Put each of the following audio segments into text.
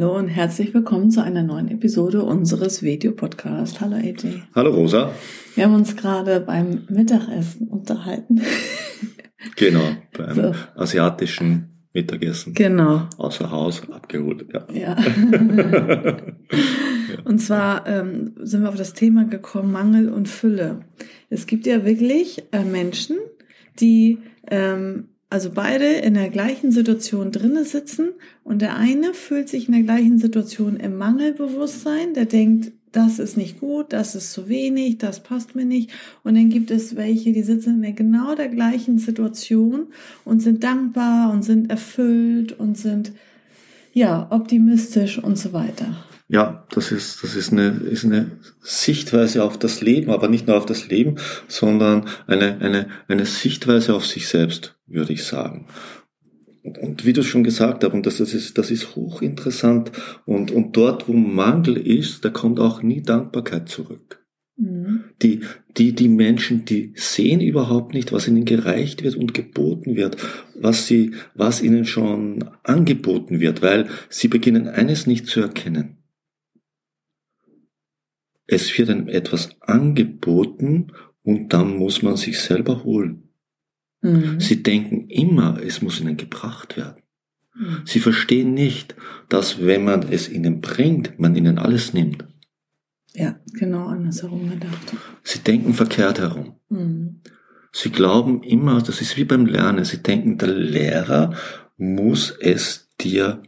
Hallo und herzlich willkommen zu einer neuen Episode unseres Videopodcasts. Hallo AJ. Hallo Rosa. Wir haben uns gerade beim Mittagessen unterhalten. Genau, beim so. asiatischen Mittagessen. Genau. Außer Haus, abgeholt, ja. Ja. und zwar ähm, sind wir auf das Thema gekommen, Mangel und Fülle. Es gibt ja wirklich äh, Menschen, die ähm, also beide in der gleichen Situation drinnen sitzen und der eine fühlt sich in der gleichen Situation im Mangelbewusstsein, der denkt, das ist nicht gut, das ist zu wenig, das passt mir nicht. Und dann gibt es welche, die sitzen in der genau der gleichen Situation und sind dankbar und sind erfüllt und sind ja optimistisch und so weiter. Ja, das ist, das ist eine, ist eine Sichtweise auf das Leben, aber nicht nur auf das Leben, sondern eine, eine, eine Sichtweise auf sich selbst, würde ich sagen. Und, wie du schon gesagt hast, und das, das ist, das ist hochinteressant. Und, und dort, wo Mangel ist, da kommt auch nie Dankbarkeit zurück. Mhm. Die, die, die Menschen, die sehen überhaupt nicht, was ihnen gereicht wird und geboten wird, was sie, was ihnen schon angeboten wird, weil sie beginnen eines nicht zu erkennen es wird einem etwas angeboten und dann muss man sich selber holen. Mhm. Sie denken immer, es muss ihnen gebracht werden. Mhm. Sie verstehen nicht, dass wenn man es ihnen bringt, man ihnen alles nimmt. Ja, genau andersherum gedacht. Sie denken verkehrt herum. Mhm. Sie glauben immer, das ist wie beim Lernen, sie denken, der Lehrer muss es dir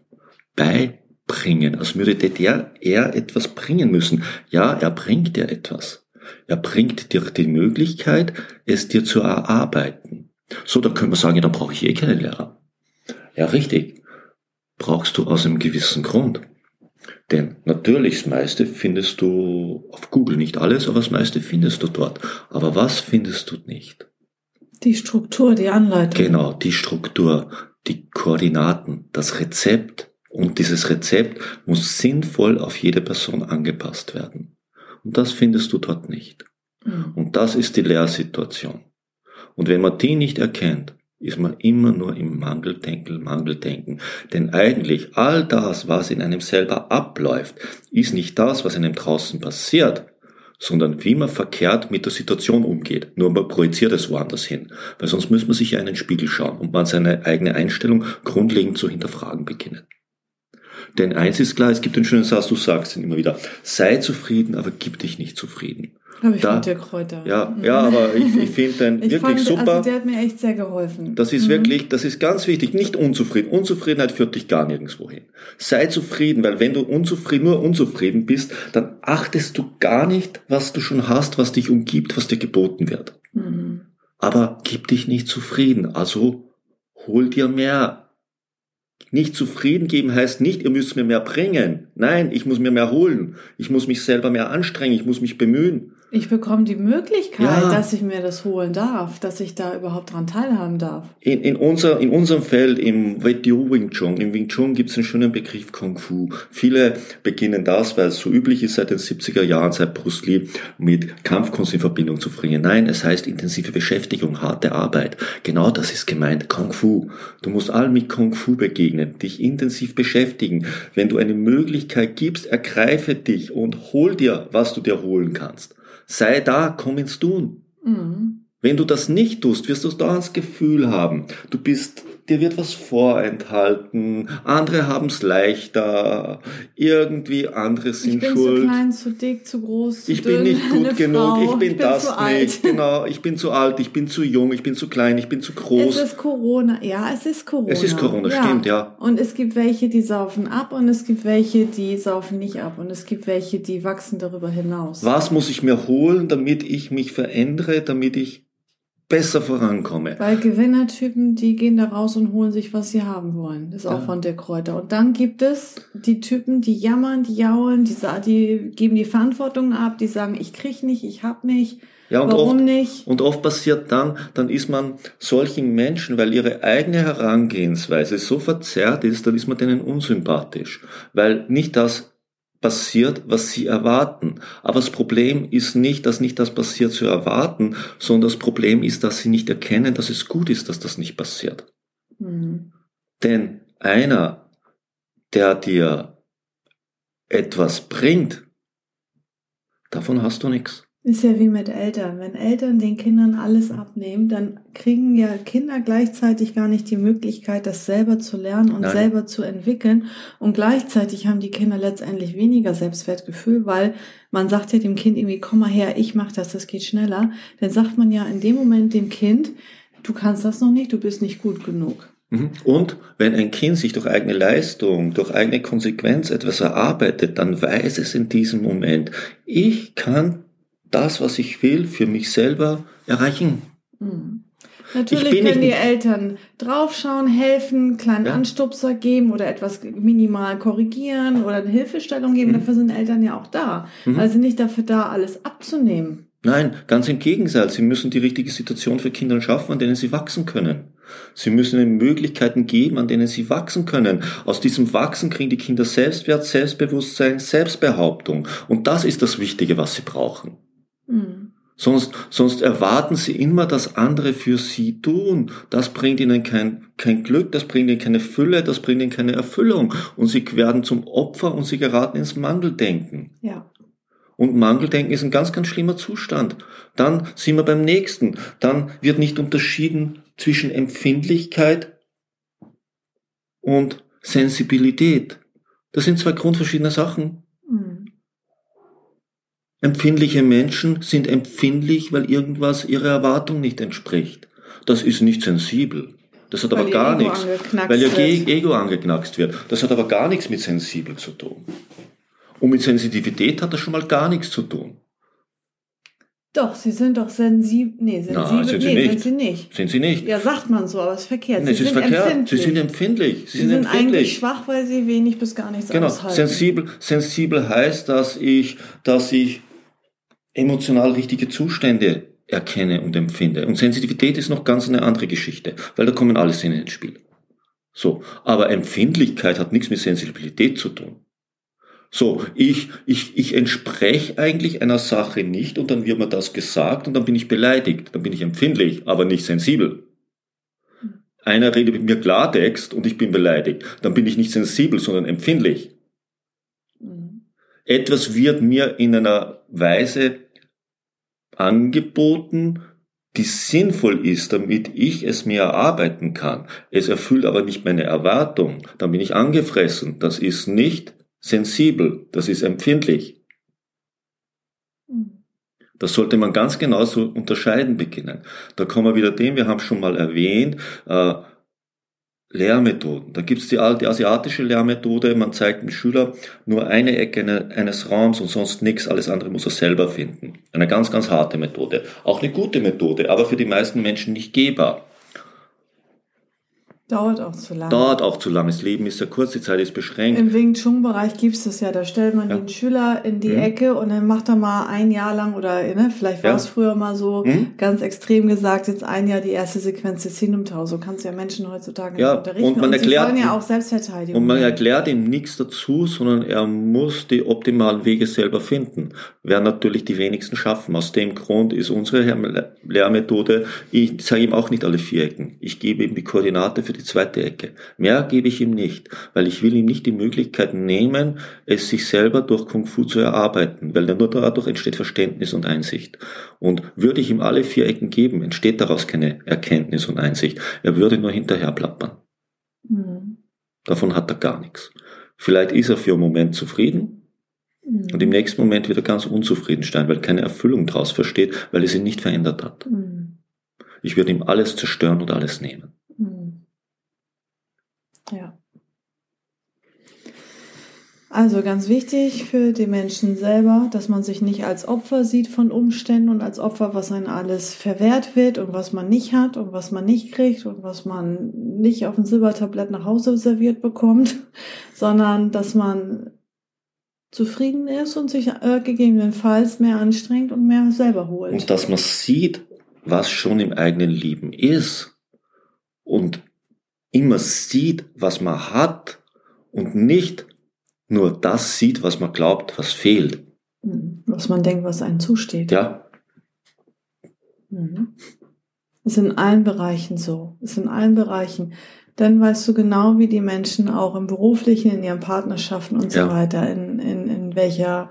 bei bringen, als würde der er etwas bringen müssen. Ja, er bringt dir etwas. Er bringt dir die Möglichkeit, es dir zu erarbeiten. So, da können wir sagen, ja, dann brauche ich eh keinen Lehrer. Ja, richtig. Brauchst du aus einem gewissen Grund. Denn natürlich, das meiste findest du auf Google nicht alles, aber das meiste findest du dort. Aber was findest du nicht? Die Struktur, die Anleitung. Genau, die Struktur, die Koordinaten, das Rezept, und dieses Rezept muss sinnvoll auf jede Person angepasst werden. Und das findest du dort nicht. Mhm. Und das ist die Lehrsituation. Und wenn man die nicht erkennt, ist man immer nur im Mangeldenken, Mangeldenken. Denn eigentlich all das, was in einem selber abläuft, ist nicht das, was in einem draußen passiert, sondern wie man verkehrt mit der Situation umgeht. Nur man projiziert es woanders hin. Weil sonst muss man sich ja in den Spiegel schauen und man seine eigene Einstellung grundlegend zu hinterfragen beginnen. Denn eins ist klar, es gibt einen schönen Satz, du sagst ihn immer wieder, sei zufrieden, aber gib dich nicht zufrieden. Aber ich finde der Kräuter. Ja, ja, aber ich, ich finde den ich wirklich fand, super. Also der hat mir echt sehr geholfen. Das ist mhm. wirklich, das ist ganz wichtig. Nicht unzufrieden. Unzufriedenheit führt dich gar nirgendwo hin. Sei zufrieden, weil wenn du unzufrieden, nur unzufrieden bist, dann achtest du gar nicht, was du schon hast, was dich umgibt, was dir geboten wird. Mhm. Aber gib dich nicht zufrieden. Also hol dir mehr. Nicht zufrieden geben heißt nicht, ihr müsst mir mehr bringen. Nein, ich muss mir mehr holen. Ich muss mich selber mehr anstrengen. Ich muss mich bemühen. Ich bekomme die Möglichkeit, ja. dass ich mir das holen darf, dass ich da überhaupt dran teilhaben darf. In, in, unser, in unserem Feld, im WTO Wing Chun, im Wing Chun gibt es einen schönen Begriff Kung Fu. Viele beginnen das, weil es so üblich ist seit den 70er Jahren, seit Bruce Lee, mit Kampfkunst in Verbindung zu bringen. Nein, es heißt intensive Beschäftigung, harte Arbeit. Genau das ist gemeint, Kung Fu. Du musst allen mit Kung Fu begegnen, dich intensiv beschäftigen. Wenn du eine Möglichkeit gibst, ergreife dich und hol dir, was du dir holen kannst. Sei da, komm ins Tun. Mhm. Wenn du das nicht tust, wirst du da das Gefühl haben, du bist dir wird was vorenthalten, andere haben es leichter, irgendwie andere sind schuld. Ich bin schuld. zu klein, zu dick, zu groß, zu Ich dünn, bin nicht gut genug, Frau. ich bin, ich bin das nicht, alt. genau, ich bin zu alt, ich bin zu jung, ich bin zu klein, ich bin zu groß. Es ist Corona, ja, es ist Corona. Es ist Corona, ja. stimmt, ja. Und es gibt welche, die saufen ab und es gibt welche, die saufen nicht ab und es gibt welche, die wachsen darüber hinaus. Was muss ich mir holen, damit ich mich verändere, damit ich besser vorankomme. Weil Gewinnertypen, die gehen da raus und holen sich, was sie haben wollen. Das ist auch Ja. von der Kräuter. Und dann gibt es die Typen, die jammern, die jaulen, die, die geben die Verantwortung ab, die sagen, ich krieg nicht, ich hab nicht, Ja, und warum oft, nicht? und oft passiert dann, dann ist man solchen Menschen, weil ihre eigene Herangehensweise so verzerrt ist, dann ist man denen unsympathisch. Weil nicht das passiert, was sie erwarten. Aber das Problem ist nicht, dass nicht das passiert zu erwarten, sondern das Problem ist, dass sie nicht erkennen, dass es gut ist, dass das nicht passiert. Hm. Denn einer, der dir etwas bringt, davon hast du nichts. Ist ja wie mit Eltern. Wenn Eltern den Kindern alles abnehmen, dann kriegen ja Kinder gleichzeitig gar nicht die Möglichkeit, das selber zu lernen und Nein. selber zu entwickeln. Und gleichzeitig haben die Kinder letztendlich weniger Selbstwertgefühl, weil man sagt ja dem Kind irgendwie, komm mal her, ich mach das, das geht schneller. Dann sagt man ja in dem Moment dem Kind, du kannst das noch nicht, du bist nicht gut genug. Mhm. Und wenn ein Kind sich durch eigene Leistung, durch eigene Konsequenz etwas erarbeitet, dann weiß es in diesem Moment, ich kann das, was ich will, für mich selber erreichen. Mhm. Ich Natürlich können die nicht- Eltern draufschauen, helfen, kleinen Ja. Anstupser geben oder etwas minimal korrigieren oder eine Hilfestellung geben. Mhm. Dafür sind Eltern ja auch da. Mhm. Also nicht dafür da, alles abzunehmen. Nein, ganz im Gegenteil. Sie müssen die richtige Situation für Kinder schaffen, an denen sie wachsen können. Sie müssen ihnen Möglichkeiten geben, an denen sie wachsen können. Aus diesem Wachsen kriegen die Kinder Selbstwert, Selbstbewusstsein, Selbstbehauptung. Und das ist das Wichtige, was sie brauchen. Mhm. Sonst, sonst erwarten sie immer, dass andere für sie tun. Das bringt ihnen kein, kein Glück, das bringt ihnen keine Fülle, das bringt ihnen keine Erfüllung. Und sie werden zum Opfer und sie geraten ins Mangeldenken. Ja. Und Mangeldenken ist ein ganz, ganz schlimmer Zustand. Dann sind wir beim nächsten. Dann wird nicht unterschieden zwischen Empfindlichkeit und Sensibilität. Das sind zwei grundverschiedene Sachen. Empfindliche Menschen sind empfindlich, weil irgendwas ihrer Erwartung nicht entspricht. Das ist nicht sensibel. Das hat Weil aber gar nichts. Weil ihr wird. Ego angeknackst wird. Das hat aber gar nichts mit sensibel zu tun. Und mit Sensitivität hat das schon mal gar nichts zu tun. Doch, sie sind doch sensibel. Nee, sensibel. sind sie nee, nicht. sind sie nicht. Sind sie nicht? Ja, sagt man so, aber es ist verkehrt. Nee, sie es ist sind verkehrt. empfindlich. Sie sind empfindlich. Sie, Sie sind, sind empfindlich. eigentlich schwach, weil sie wenig bis gar nichts Genau. aushalten. Sensibel, sensibel heißt, dass ich, dass ich emotional richtige Zustände erkenne und empfinde. Und Sensitivität ist noch ganz eine andere Geschichte, weil da kommen alle Sinne ins Spiel. So. Aber Empfindlichkeit hat nichts mit Sensibilität zu tun. So, ich, ich, ich entspreche eigentlich einer Sache nicht und dann wird mir das gesagt und dann bin ich beleidigt. Dann bin ich empfindlich, aber nicht sensibel. Einer redet mit mir Klartext und ich bin beleidigt. Dann bin ich nicht sensibel, sondern empfindlich. Etwas wird mir in einer Weise angeboten, die sinnvoll ist, damit ich es mir erarbeiten kann. Es erfüllt aber nicht meine Erwartung. Dann bin ich angefressen. Das ist nicht sensibel. Das ist empfindlich. Das sollte man ganz genau so unterscheiden beginnen. Da kommen wir wieder dem, wir haben schon mal erwähnt, äh, Lehrmethoden. Da gibt's die alte asiatische Lehrmethode, man zeigt dem Schüler nur eine Ecke eine, eines Raums und sonst nichts, alles andere muss er selber finden. Eine ganz, ganz harte Methode. Auch eine gute Methode, aber für die meisten Menschen nicht gehbar. Dauert auch zu lange. Dauert auch zu lange. Das Leben ist ja kurz, die Zeit ist beschränkt. Im Wing Chun-Bereich gibt's das ja. Da stellt man Ja. den Schüler in die Mhm. Ecke und dann macht er mal ein Jahr lang oder ne, vielleicht war Ja. es früher mal so Mhm. ganz extrem gesagt, jetzt ein Jahr die erste Sequenz des Hinumtau. So kannst du ja Menschen heutzutage Ja, nicht unterrichten. und man erklärt- sie sollen ja auch Selbstverteidigung. Und man erklärt ihm nichts dazu, sondern er muss die optimalen Wege selber finden. Werden natürlich die wenigsten schaffen. Aus dem Grund ist unsere Lehr- Lehrmethode, ich zeige ihm auch nicht alle vier Ecken. Ich gebe ihm die Koordinate für die zweite Ecke. Mehr gebe ich ihm nicht, weil ich will ihm nicht die Möglichkeit nehmen, es sich selber durch Kung Fu zu erarbeiten, weil nur dadurch entsteht Verständnis und Einsicht. Und würde ich ihm alle vier Ecken geben, entsteht daraus keine Erkenntnis und Einsicht. Er würde nur hinterher plappern. Mhm. Davon hat er gar nichts. Vielleicht ist er für einen Moment zufrieden Mhm. und im nächsten Moment wieder ganz unzufrieden sein, weil keine Erfüllung daraus versteht, weil es ihn nicht verändert hat. Mhm. Ich würde ihm alles zerstören und alles nehmen. Ja. Also ganz wichtig für die Menschen selber, dass man sich nicht als Opfer sieht von Umständen und als Opfer, was einem alles verwehrt wird und was man nicht hat und was man nicht kriegt und was man nicht auf dem Silbertablett nach Hause serviert bekommt, sondern dass man zufrieden ist und sich äh, gegebenenfalls mehr anstrengt und mehr selber holt. Und dass man sieht, was schon im eigenen Leben ist und immer sieht, was man hat und nicht nur das sieht, was man glaubt, was fehlt. Hm, was man denkt, was einem zusteht. Ja. Mhm. Ist in allen Bereichen so. Ist in allen Bereichen. Dann weißt du genau, wie die Menschen auch im beruflichen, in ihren Partnerschaften und ja. so weiter, in, in, in welcher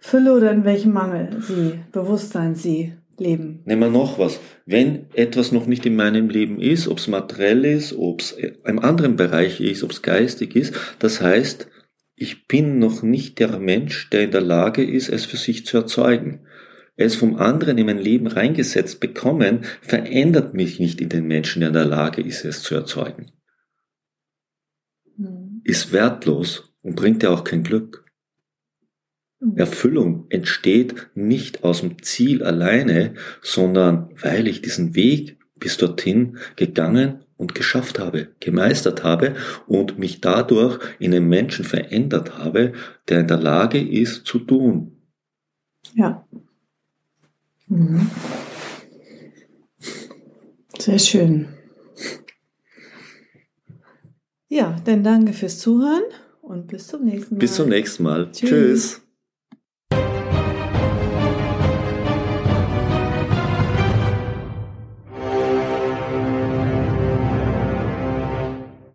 Fülle oder in welchem Mangel sie, Bewusstsein sie leben. Nehmen wir noch was. Wenn etwas noch nicht in meinem Leben ist, ob es materiell ist, ob es im anderen Bereich ist, ob es geistig ist, das heißt, ich bin noch nicht der Mensch, der in der Lage ist, es für sich zu erzeugen. Es vom anderen in mein Leben reingesetzt bekommen, verändert mich nicht in den Menschen, der in der Lage ist, es zu erzeugen. Hm. Ist wertlos und bringt ja auch kein Glück. Erfüllung entsteht nicht aus dem Ziel alleine, sondern weil ich diesen Weg bis dorthin gegangen und geschafft habe, gemeistert habe und mich dadurch in einen Menschen verändert habe, der in der Lage ist zu tun. Ja. Mhm. Sehr schön. Ja, dann danke fürs Zuhören und bis zum nächsten Mal. Bis zum nächsten Mal. Tschüss. Tschüss.